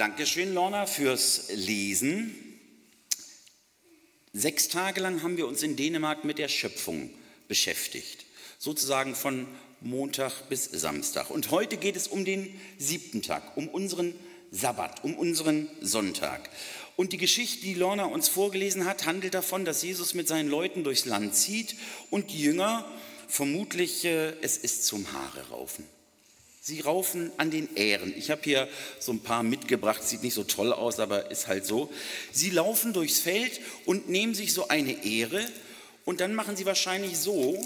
Dankeschön, Lorna, fürs Lesen. Sechs Tage lang haben wir uns in Dänemark mit der Schöpfung beschäftigt, sozusagen von Montag bis Samstag. Und heute geht es um den siebten Tag, um unseren Sabbat, um unseren Sonntag. Und die Geschichte, die Lorna uns vorgelesen hat, handelt davon, dass Jesus mit seinen Leuten durchs Land zieht und die Jünger vermutlich, äh, es ist zum Haare raufen. Sie raufen an den Ähren. Ich habe hier so ein paar mitgebracht, sieht nicht so toll aus, aber ist halt so. Sie laufen durchs Feld und nehmen sich so eine Ähre und dann machen sie wahrscheinlich so.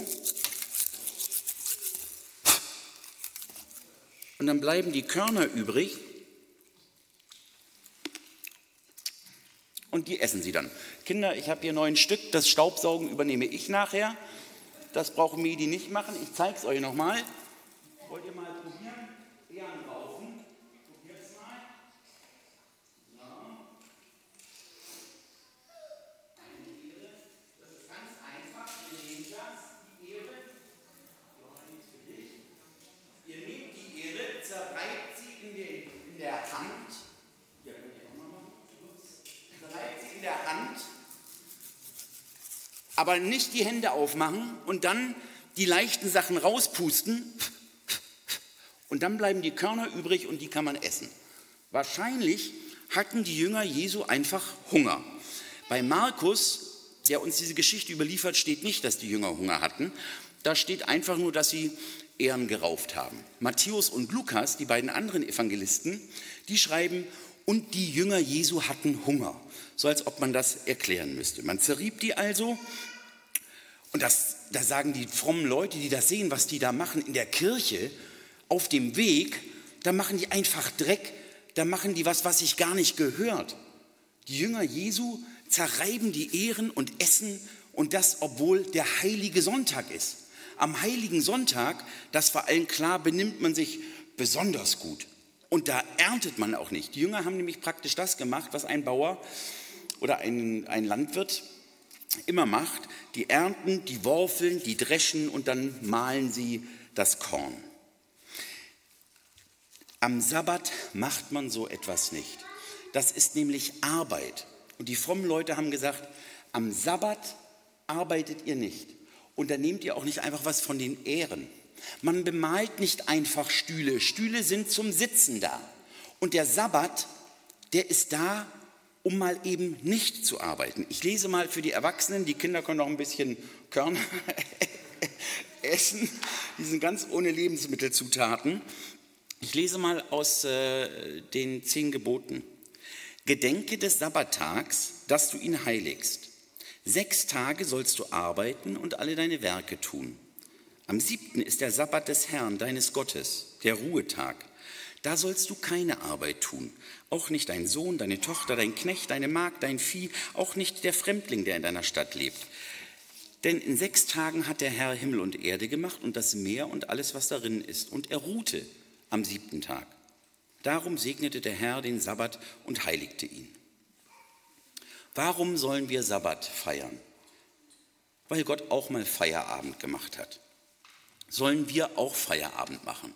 Und dann bleiben die Körner übrig und die essen sie dann. Kinder, ich habe hier neun Stück, das Staubsaugen übernehme ich nachher. Das brauchen Medi nicht machen, ich zeige es euch nochmal. Wollt ihr mal probieren? Ehren rauchen. Probiert es mal. Ja. Eine Ehre. Das ist ganz einfach. Ihr nehmt das, die Ehre. Johannes für dich. Ihr nehmt die Ehre, zerreibt sie in, den, in der Hand. Ja, könnt ihr auch mal machen. Zerreibt sie in der Hand. Aber nicht die Hände aufmachen und dann die leichten Sachen rauspusten und dann bleiben die Körner übrig und die kann man essen. Wahrscheinlich hatten die Jünger Jesu einfach Hunger. Bei Markus, der uns diese Geschichte überliefert, steht nicht, dass die Jünger Hunger hatten. Da steht einfach nur, dass sie Ehren gerauft haben. Matthäus und Lukas, die beiden anderen Evangelisten, die schreiben, und die Jünger Jesu hatten Hunger. So als ob man das erklären müsste. Man zerrieb die also. Und das, da sagen die frommen Leute, die das sehen, was die da machen in der Kirche, auf dem Weg, da machen die einfach Dreck, da machen die was, was sich gar nicht gehört. Die Jünger Jesu zerreiben die Ehren und essen und das, obwohl der heilige Sonntag ist. Am heiligen Sonntag, das war allen klar, benimmt man sich besonders gut. Und da erntet man auch nicht. Die Jünger haben nämlich praktisch das gemacht, was ein Bauer oder ein, ein Landwirt immer macht. Die ernten, die worfeln, die dreschen und dann mahlen sie das Korn. Am Sabbat macht man so etwas nicht. Das ist nämlich Arbeit. Und die frommen Leute haben gesagt, am Sabbat arbeitet ihr nicht. Und da nehmt ihr auch nicht einfach was von den Ehren. Man bemalt nicht einfach Stühle. Stühle sind zum Sitzen da. Und der Sabbat, der ist da, um mal eben nicht zu arbeiten. Ich lese mal für die Erwachsenen, die Kinder können noch ein bisschen Körner essen. Die sind ganz ohne Lebensmittelzutaten. Ich lese mal aus äh, den zehn Geboten. Gedenke des Sabbattags, dass du ihn heiligst. Sechs Tage sollst du arbeiten und alle deine Werke tun. Am siebten ist der Sabbat des Herrn, deines Gottes, der Ruhetag. Da sollst du keine Arbeit tun, auch nicht dein Sohn, deine Tochter, dein Knecht, deine Magd, dein Vieh, auch nicht der Fremdling, der in deiner Stadt lebt. Denn in sechs Tagen hat der Herr Himmel und Erde gemacht und das Meer und alles, was darin ist, und er ruhte am siebten Tag. Darum segnete der Herr den Sabbat und heiligte ihn. Warum sollen wir Sabbat feiern? Weil Gott auch mal Feierabend gemacht hat. Sollen wir auch Feierabend machen?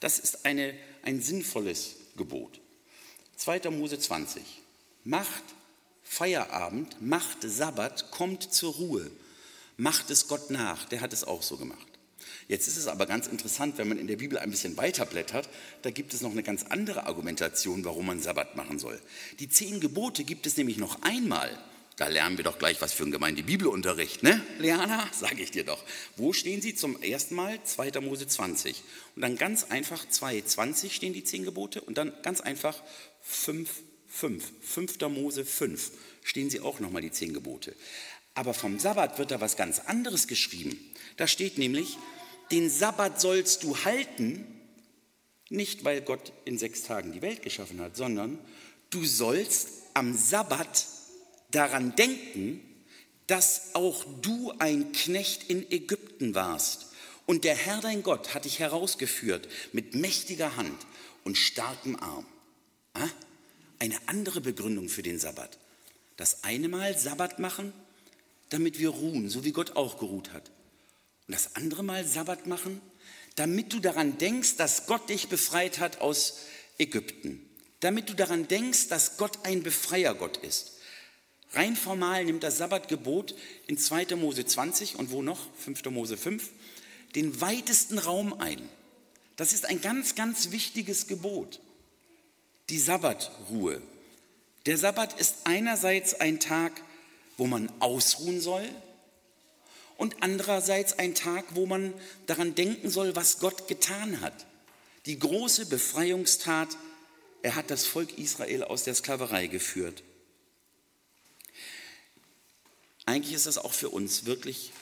Das ist eine, ein sinnvolles Gebot. 2. Mose 20. Macht Feierabend, macht Sabbat, kommt zur Ruhe. Macht es Gott nach. Der hat es auch so gemacht. Jetzt ist es aber ganz interessant, wenn man in der Bibel ein bisschen weiterblättert, da gibt es noch eine ganz andere Argumentation, warum man Sabbat machen soll. Die zehn Gebote gibt es nämlich noch einmal. Da lernen wir doch gleich was für einen Gemeinde-Bibelunterricht, ne, Leana? Sage ich dir doch. Wo stehen sie zum ersten Mal? 2. Mose 20. Und dann ganz einfach 2, 20 stehen die zehn Gebote und dann ganz einfach 5, 5. 5. Mose 5 stehen sie auch nochmal die zehn Gebote. Aber vom Sabbat wird da was ganz anderes geschrieben. Da steht nämlich, den Sabbat sollst du halten, nicht weil Gott in sechs Tagen die Welt geschaffen hat, sondern du sollst am Sabbat daran denken, dass auch du ein Knecht in Ägypten warst. Und der Herr dein Gott hat dich herausgeführt mit mächtiger Hand und starkem Arm. Eine andere Begründung für den Sabbat. Das eine Mal Sabbat machen, damit wir ruhen, so wie Gott auch geruht hat. Und das andere Mal Sabbat machen, damit du daran denkst, dass Gott dich befreit hat aus Ägypten. damit du daran denkst, dass Gott ein Befreiergott ist. Rein formal nimmt das Sabbatgebot in 2. Mose 20 und wo noch? 5. Mose 5, den weitesten Raum ein. Das ist ein ganz, ganz wichtiges Gebot. Die Sabbatruhe. Der Sabbat ist einerseits ein Tag, wo man ausruhen soll und andererseits ein Tag, wo man daran denken soll, was Gott getan hat. Die große Befreiungstat, er hat das Volk Israel aus der Sklaverei geführt. Eigentlich ist das auch für uns wirklich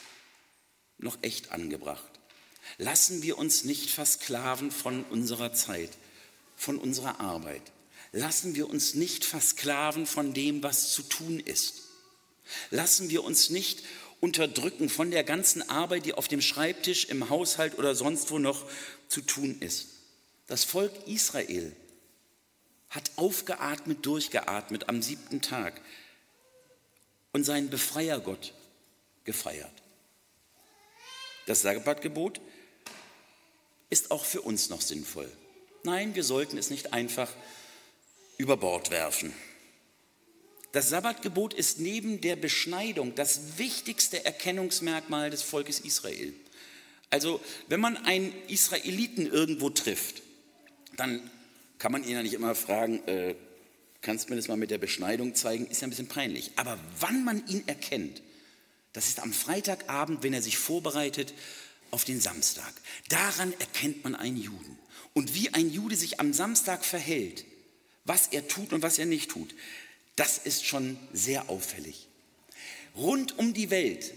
noch echt angebracht. Lassen wir uns nicht versklaven von unserer Zeit, von unserer Arbeit. Lassen wir uns nicht versklaven von dem, was zu tun ist. Lassen wir uns nicht unterdrücken von der ganzen Arbeit, die auf dem Schreibtisch, im Haushalt oder sonst wo noch zu tun ist. Das Volk Israel hat aufgeatmet, durchgeatmet am siebten Tag und seinen Befreiergott gefeiert. Das Sabbatgebot ist auch für uns noch sinnvoll. Nein, wir sollten es nicht einfach über Bord werfen. Das Sabbatgebot ist neben der Beschneidung das wichtigste Erkennungsmerkmal des Volkes Israel. Also wenn man einen Israeliten irgendwo trifft, dann kann man ihn ja nicht immer fragen, äh, kannst mir das mal mit der Beschneidung zeigen, ist ja ein bisschen peinlich. Aber wann man ihn erkennt, das ist am Freitagabend, wenn er sich vorbereitet auf den Samstag. Daran erkennt man einen Juden. Und wie ein Jude sich am Samstag verhält, was er tut und was er nicht tut, das ist schon sehr auffällig. Rund um die Welt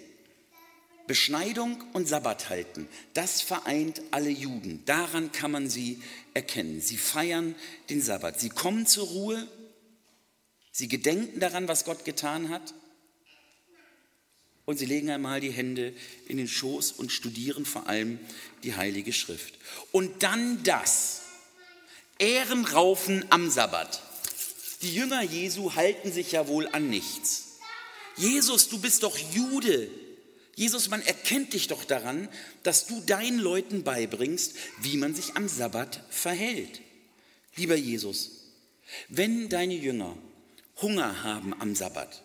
Beschneidung und Sabbat halten, das vereint alle Juden. Daran kann man sie erkennen. Sie feiern den Sabbat. Sie kommen zur Ruhe Sie gedenken daran, was Gott getan hat. Und sie legen einmal die Hände in den Schoß und studieren vor allem die Heilige Schrift. Und dann das. Ehrenraufen am Sabbat. Die Jünger Jesu halten sich ja wohl an nichts. Jesus, du bist doch Jude. Jesus, man erkennt dich doch daran, dass du deinen Leuten beibringst, wie man sich am Sabbat verhält. Lieber Jesus, wenn deine Jünger Hunger haben am Sabbat,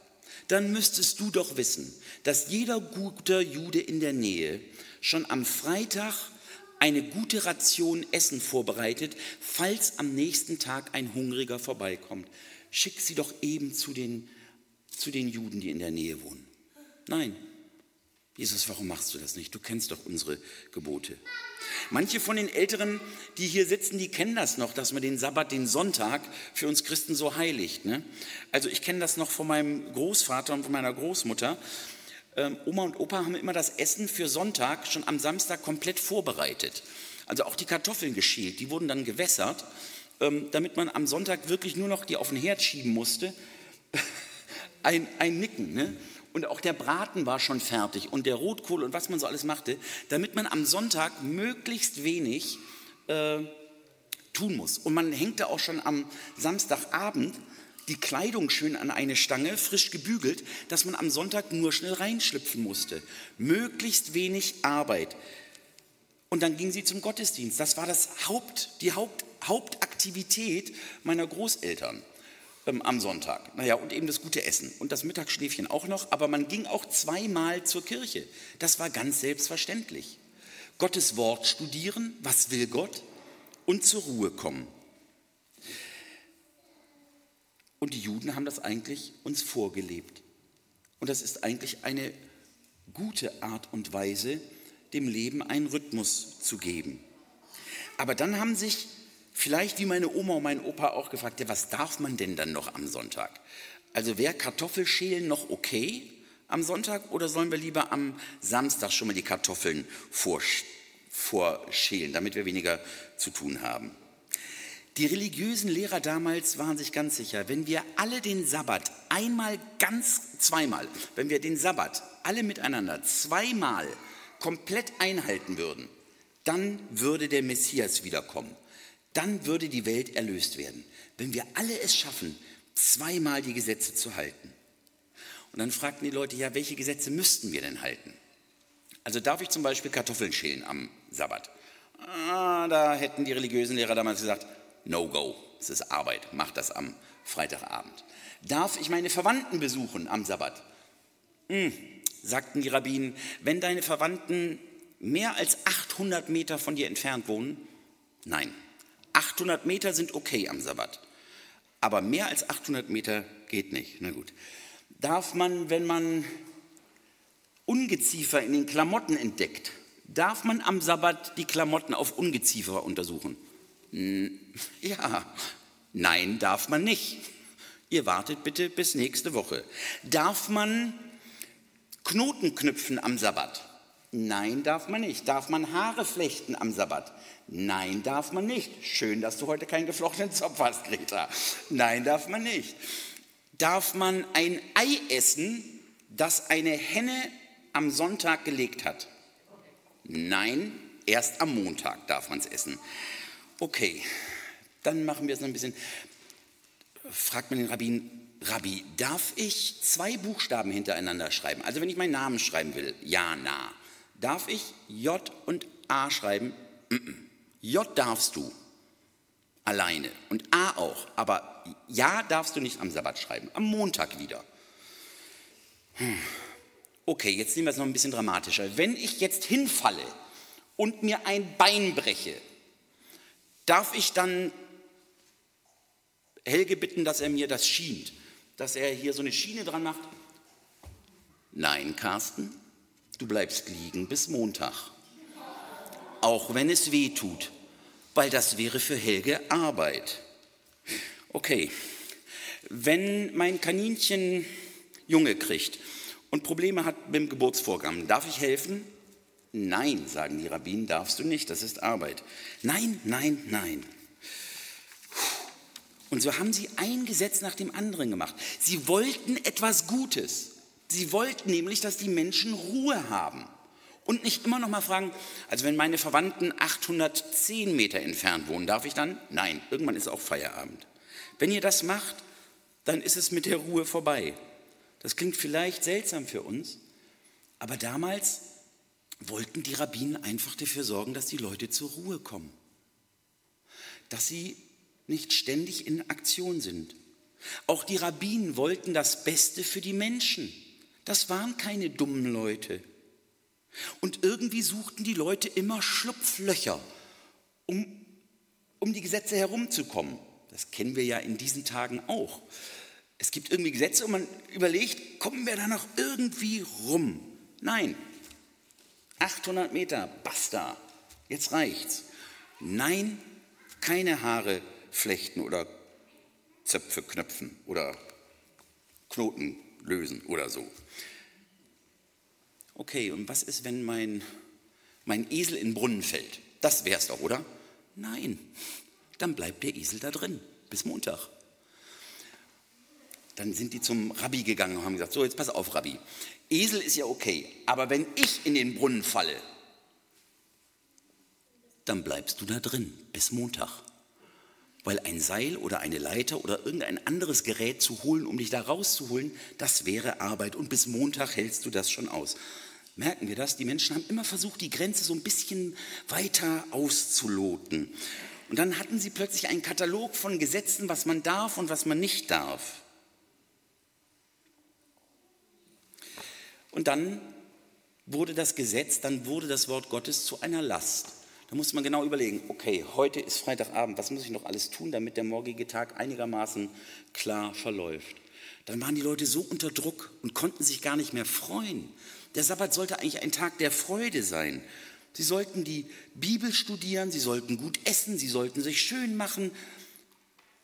dann müsstest du doch wissen, dass jeder gute Jude in der Nähe schon am Freitag eine gute Ration Essen vorbereitet, falls am nächsten Tag ein Hungriger vorbeikommt. Schick sie doch eben zu den, zu den Juden, die in der Nähe wohnen. Nein, Jesus, warum machst du das nicht? Du kennst doch unsere Gebote. Manche von den Älteren, die hier sitzen, die kennen das noch, dass man den Sabbat, den Sonntag für uns Christen so heiligt. Ne? Also ich kenne das noch von meinem Großvater und von meiner Großmutter. Ähm, Oma und Opa haben immer das Essen für Sonntag schon am Samstag komplett vorbereitet. Also auch die Kartoffeln geschält, die wurden dann gewässert, ähm, damit man am Sonntag wirklich nur noch die auf den Herd schieben musste. ein, ein Nicken. Ne? Und auch der Braten war schon fertig und der Rotkohl und was man so alles machte, damit man am Sonntag möglichst wenig äh, tun muss. Und man hängte auch schon am Samstagabend die Kleidung schön an eine Stange, frisch gebügelt, dass man am Sonntag nur schnell reinschlüpfen musste. Möglichst wenig Arbeit. Und dann ging sie zum Gottesdienst. Das war das Haupt, die Haupt, Hauptaktivität meiner Großeltern ähm, am Sonntag. Naja, und eben das gute Essen und das Mittagsschläfchen auch noch, aber man ging auch zweimal zur Kirche. Das war ganz selbstverständlich. Gottes Wort studieren, was will Gott, und zur Ruhe kommen. Und die Juden haben das eigentlich uns vorgelebt. Und das ist eigentlich eine gute Art und Weise, dem Leben einen Rhythmus zu geben. Aber dann haben sich Vielleicht wie meine Oma und mein Opa auch gefragt, ja, was darf man denn dann noch am Sonntag? Also wäre Kartoffelschälen noch okay am Sonntag oder sollen wir lieber am Samstag schon mal die Kartoffeln vorschälen, damit wir weniger zu tun haben? Die religiösen Lehrer damals waren sich ganz sicher, wenn wir alle den Sabbat einmal ganz, zweimal, wenn wir den Sabbat alle miteinander zweimal komplett einhalten würden, dann würde der Messias wiederkommen dann würde die Welt erlöst werden, wenn wir alle es schaffen, zweimal die Gesetze zu halten. Und dann fragten die Leute, ja, welche Gesetze müssten wir denn halten? Also darf ich zum Beispiel Kartoffeln schälen am Sabbat? Ah, da hätten die religiösen Lehrer damals gesagt, no go. Es ist Arbeit. Mach das am Freitagabend. Darf ich meine Verwandten besuchen am Sabbat? Hm, sagten die Rabbinen, wenn deine Verwandten mehr als 800 Meter von dir entfernt wohnen? Nein, 800 Meter sind okay am Sabbat, aber mehr als 800 Meter geht nicht. Na gut. Darf man, wenn man Ungeziefer in den Klamotten entdeckt, darf man am Sabbat die Klamotten auf Ungeziefer untersuchen? Ja, nein, darf man nicht. Ihr wartet bitte bis nächste Woche. Darf man Knoten knüpfen am Sabbat? Nein, darf man nicht. Darf man Haare flechten am Sabbat? Nein, darf man nicht. Schön, dass du heute keinen geflochtenen Zopf hast, Greta. Nein, darf man nicht. Darf man ein Ei essen, das eine Henne am Sonntag gelegt hat? Nein, erst am Montag darf man es essen. Okay, dann machen wir es noch ein bisschen. Fragt man den Rabbin, Rabbi, darf ich zwei Buchstaben hintereinander schreiben? Also wenn ich meinen Namen schreiben will, ja, na. Darf ich J und A schreiben? J darfst du alleine und A auch, aber Ja darfst du nicht am Sabbat schreiben, am Montag wieder. Hm. Okay, jetzt nehmen wir es noch ein bisschen dramatischer. Wenn ich jetzt hinfalle und mir ein Bein breche, darf ich dann Helge bitten, dass er mir das schient, dass er hier so eine Schiene dran macht? Nein, Carsten, du bleibst liegen bis Montag. Auch wenn es weh tut, weil das wäre für Helge Arbeit. Okay, wenn mein Kaninchen Junge kriegt und Probleme hat mit dem Geburtsvorgang, darf ich helfen? Nein, sagen die Rabbinen, darfst du nicht, das ist Arbeit. Nein, nein, nein. Und so haben sie ein Gesetz nach dem anderen gemacht. Sie wollten etwas Gutes. Sie wollten nämlich, dass die Menschen Ruhe haben und nicht immer noch mal fragen, also wenn meine Verwandten 810 Meter entfernt wohnen, darf ich dann? Nein, irgendwann ist auch Feierabend. Wenn ihr das macht, dann ist es mit der Ruhe vorbei. Das klingt vielleicht seltsam für uns, aber damals wollten die Rabbinen einfach dafür sorgen, dass die Leute zur Ruhe kommen, dass sie nicht ständig in Aktion sind. Auch die Rabbinen wollten das Beste für die Menschen. Das waren keine dummen Leute. Und irgendwie suchten die Leute immer Schlupflöcher, um, um die Gesetze herumzukommen. Das kennen wir ja in diesen Tagen auch. Es gibt irgendwie Gesetze und man überlegt, kommen wir da noch irgendwie rum? Nein. 800 Meter, basta, jetzt reicht's. Nein, keine Haare flechten oder Zöpfe knöpfen oder Knoten lösen oder so. Okay, und was ist, wenn mein, mein Esel in den Brunnen fällt? Das wär's doch, oder? Nein, dann bleibt der Esel da drin bis Montag. Dann sind die zum Rabbi gegangen und haben gesagt, so jetzt pass auf, Rabbi, Esel ist ja okay, aber wenn ich in den Brunnen falle, dann bleibst du da drin bis Montag. Weil ein Seil oder eine Leiter oder irgendein anderes Gerät zu holen, um dich da rauszuholen, das wäre Arbeit. Und bis Montag hältst du das schon aus merken wir das, die Menschen haben immer versucht, die Grenze so ein bisschen weiter auszuloten. Und dann hatten sie plötzlich einen Katalog von Gesetzen, was man darf und was man nicht darf. Und dann wurde das Gesetz, dann wurde das Wort Gottes zu einer Last. Da muss man genau überlegen, okay, heute ist Freitagabend, was muss ich noch alles tun, damit der morgige Tag einigermaßen klar verläuft. Dann waren die Leute so unter Druck und konnten sich gar nicht mehr freuen. Der Sabbat sollte eigentlich ein Tag der Freude sein. Sie sollten die Bibel studieren, sie sollten gut essen, sie sollten sich schön machen.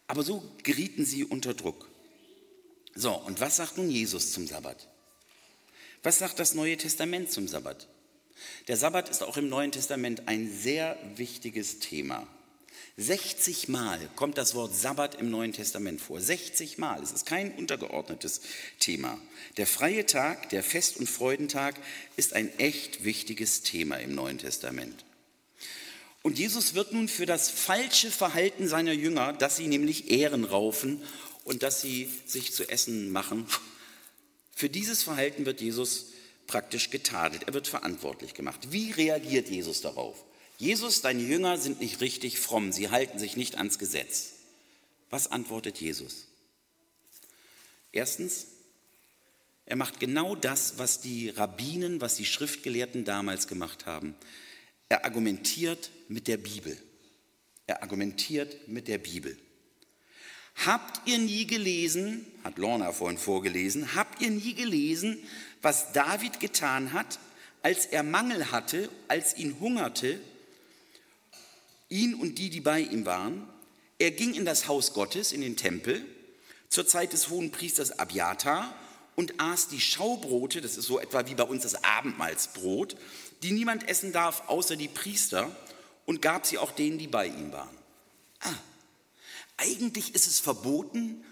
Aber so gerieten sie unter Druck. So, und was sagt nun Jesus zum Sabbat? Was sagt das Neue Testament zum Sabbat? Der Sabbat ist auch im Neuen Testament ein sehr wichtiges Thema. 60 Mal kommt das Wort Sabbat im Neuen Testament vor. 60 Mal. Es ist kein untergeordnetes Thema. Der freie Tag, der Fest- und Freudentag ist ein echt wichtiges Thema im Neuen Testament. Und Jesus wird nun für das falsche Verhalten seiner Jünger, dass sie nämlich Ehren raufen und dass sie sich zu essen machen, für dieses Verhalten wird Jesus praktisch getadelt. Er wird verantwortlich gemacht. Wie reagiert Jesus darauf? Jesus, deine Jünger sind nicht richtig fromm, sie halten sich nicht ans Gesetz. Was antwortet Jesus? Erstens, er macht genau das, was die Rabbinen, was die Schriftgelehrten damals gemacht haben. Er argumentiert mit der Bibel. Er argumentiert mit der Bibel. Habt ihr nie gelesen, hat Lorna vorhin vorgelesen, habt ihr nie gelesen, was David getan hat, als er Mangel hatte, als ihn hungerte, ihn und die, die bei ihm waren? Er ging in das Haus Gottes, in den Tempel, zur Zeit des hohen Priesters Abiatar und aß die Schaubrote, das ist so etwa wie bei uns das Abendmahlsbrot, die niemand essen darf außer die Priester, und gab sie auch denen, die bei ihm waren. Ah, eigentlich ist es verboten,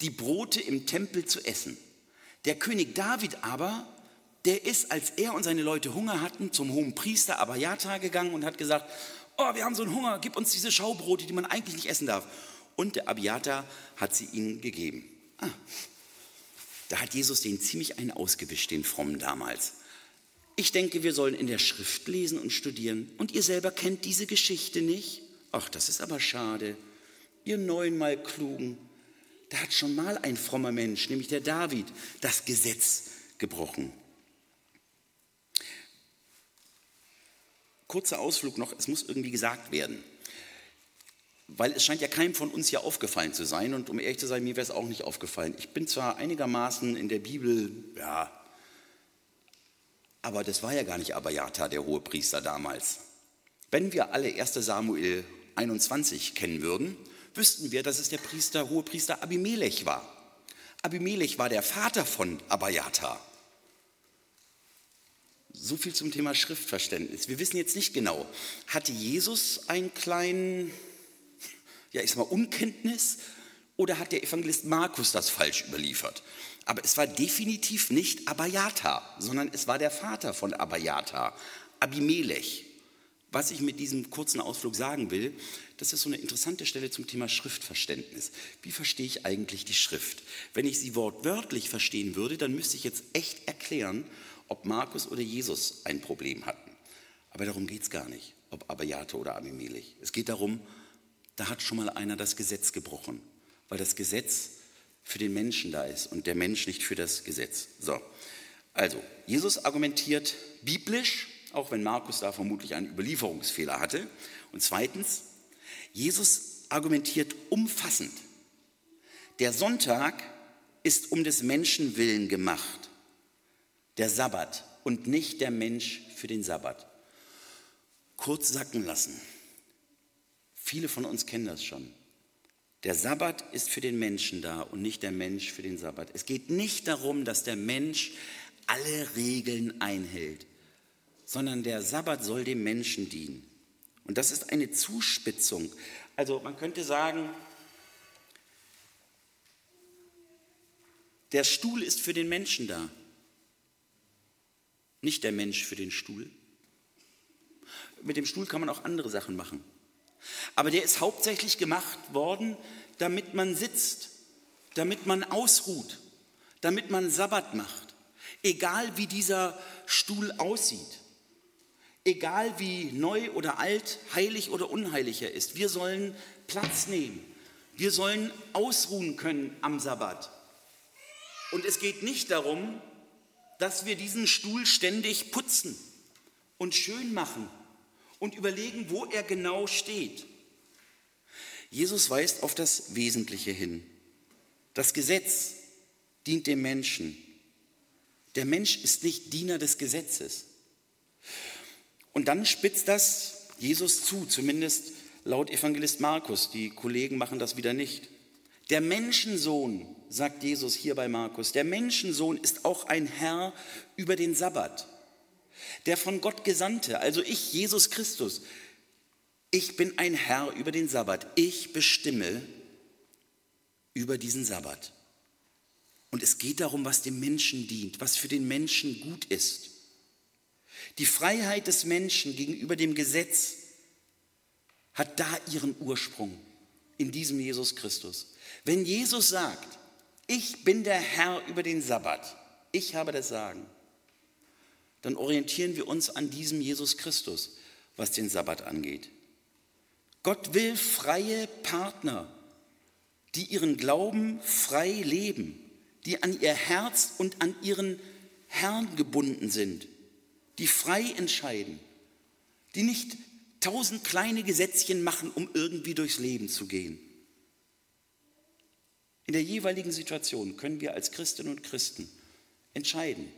die Brote im Tempel zu essen. Der König David aber, der ist, als er und seine Leute Hunger hatten, zum hohen Priester Abayata gegangen und hat gesagt, oh, wir haben so einen Hunger, gib uns diese Schaubrote, die man eigentlich nicht essen darf. Und der Abiata hat sie ihnen gegeben. Ah, da hat Jesus den ziemlich einen ausgewischt, den Frommen damals. Ich denke, wir sollen in der Schrift lesen und studieren. Und ihr selber kennt diese Geschichte nicht? Ach, das ist aber schade. Ihr neunmal Klugen, da hat schon mal ein frommer Mensch, nämlich der David, das Gesetz gebrochen. Kurzer Ausflug noch, es muss irgendwie gesagt werden weil es scheint ja keinem von uns hier aufgefallen zu sein und um ehrlich zu sein, mir wäre es auch nicht aufgefallen. Ich bin zwar einigermaßen in der Bibel, ja, aber das war ja gar nicht Abayata, der hohe Priester damals. Wenn wir alle 1 Samuel 21 kennen würden, wüssten wir, dass es der Priester, hohe Priester Abimelech war. Abimelech war der Vater von Abayata. So viel zum Thema Schriftverständnis. Wir wissen jetzt nicht genau, hatte Jesus einen kleinen ja, ich sag mal, Unkenntnis oder hat der Evangelist Markus das falsch überliefert? Aber es war definitiv nicht Abayata, sondern es war der Vater von Abayata, Abimelech. Was ich mit diesem kurzen Ausflug sagen will, das ist so eine interessante Stelle zum Thema Schriftverständnis. Wie verstehe ich eigentlich die Schrift? Wenn ich sie wortwörtlich verstehen würde, dann müsste ich jetzt echt erklären, ob Markus oder Jesus ein Problem hatten. Aber darum geht es gar nicht, ob Abayata oder Abimelech. Es geht darum, da hat schon mal einer das Gesetz gebrochen, weil das Gesetz für den Menschen da ist und der Mensch nicht für das Gesetz. So, also Jesus argumentiert biblisch, auch wenn Markus da vermutlich einen Überlieferungsfehler hatte. Und zweitens, Jesus argumentiert umfassend. Der Sonntag ist um des Menschen willen gemacht, der Sabbat und nicht der Mensch für den Sabbat. Kurz sacken lassen. Viele von uns kennen das schon. Der Sabbat ist für den Menschen da und nicht der Mensch für den Sabbat. Es geht nicht darum, dass der Mensch alle Regeln einhält, sondern der Sabbat soll dem Menschen dienen. Und das ist eine Zuspitzung. Also man könnte sagen, der Stuhl ist für den Menschen da, nicht der Mensch für den Stuhl. Mit dem Stuhl kann man auch andere Sachen machen. Aber der ist hauptsächlich gemacht worden, damit man sitzt, damit man ausruht, damit man Sabbat macht. Egal wie dieser Stuhl aussieht, egal wie neu oder alt, heilig oder unheilig er ist, wir sollen Platz nehmen. Wir sollen ausruhen können am Sabbat. Und es geht nicht darum, dass wir diesen Stuhl ständig putzen und schön machen und überlegen, wo er genau steht. Jesus weist auf das Wesentliche hin. Das Gesetz dient dem Menschen. Der Mensch ist nicht Diener des Gesetzes. Und dann spitzt das Jesus zu, zumindest laut Evangelist Markus. Die Kollegen machen das wieder nicht. Der Menschensohn, sagt Jesus hier bei Markus, der Menschensohn ist auch ein Herr über den Sabbat der von Gott Gesandte, also ich, Jesus Christus, ich bin ein Herr über den Sabbat. Ich bestimme über diesen Sabbat. Und es geht darum, was dem Menschen dient, was für den Menschen gut ist. Die Freiheit des Menschen gegenüber dem Gesetz hat da ihren Ursprung in diesem Jesus Christus. Wenn Jesus sagt, ich bin der Herr über den Sabbat, ich habe das Sagen, dann orientieren wir uns an diesem Jesus Christus, was den Sabbat angeht. Gott will freie Partner, die ihren Glauben frei leben, die an ihr Herz und an ihren Herrn gebunden sind, die frei entscheiden, die nicht tausend kleine Gesetzchen machen, um irgendwie durchs Leben zu gehen. In der jeweiligen Situation können wir als Christinnen und Christen entscheiden,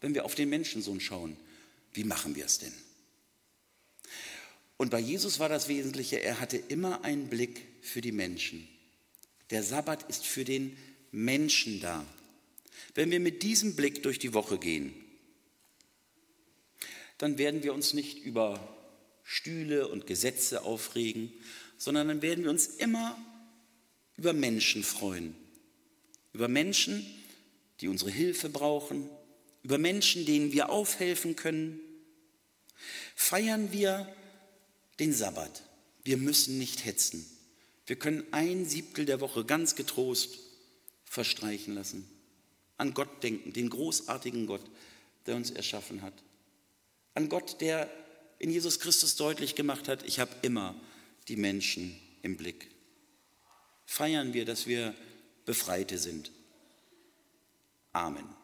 wenn wir auf den Menschensohn schauen, wie machen wir es denn? Und bei Jesus war das Wesentliche, er hatte immer einen Blick für die Menschen. Der Sabbat ist für den Menschen da. Wenn wir mit diesem Blick durch die Woche gehen, dann werden wir uns nicht über Stühle und Gesetze aufregen, sondern dann werden wir uns immer über Menschen freuen. Über Menschen, die unsere Hilfe brauchen, über Menschen, denen wir aufhelfen können. Feiern wir den Sabbat. Wir müssen nicht hetzen. Wir können ein Siebtel der Woche ganz getrost verstreichen lassen. An Gott denken, den großartigen Gott, der uns erschaffen hat. An Gott, der in Jesus Christus deutlich gemacht hat, ich habe immer die Menschen im Blick. Feiern wir, dass wir Befreite sind. Amen.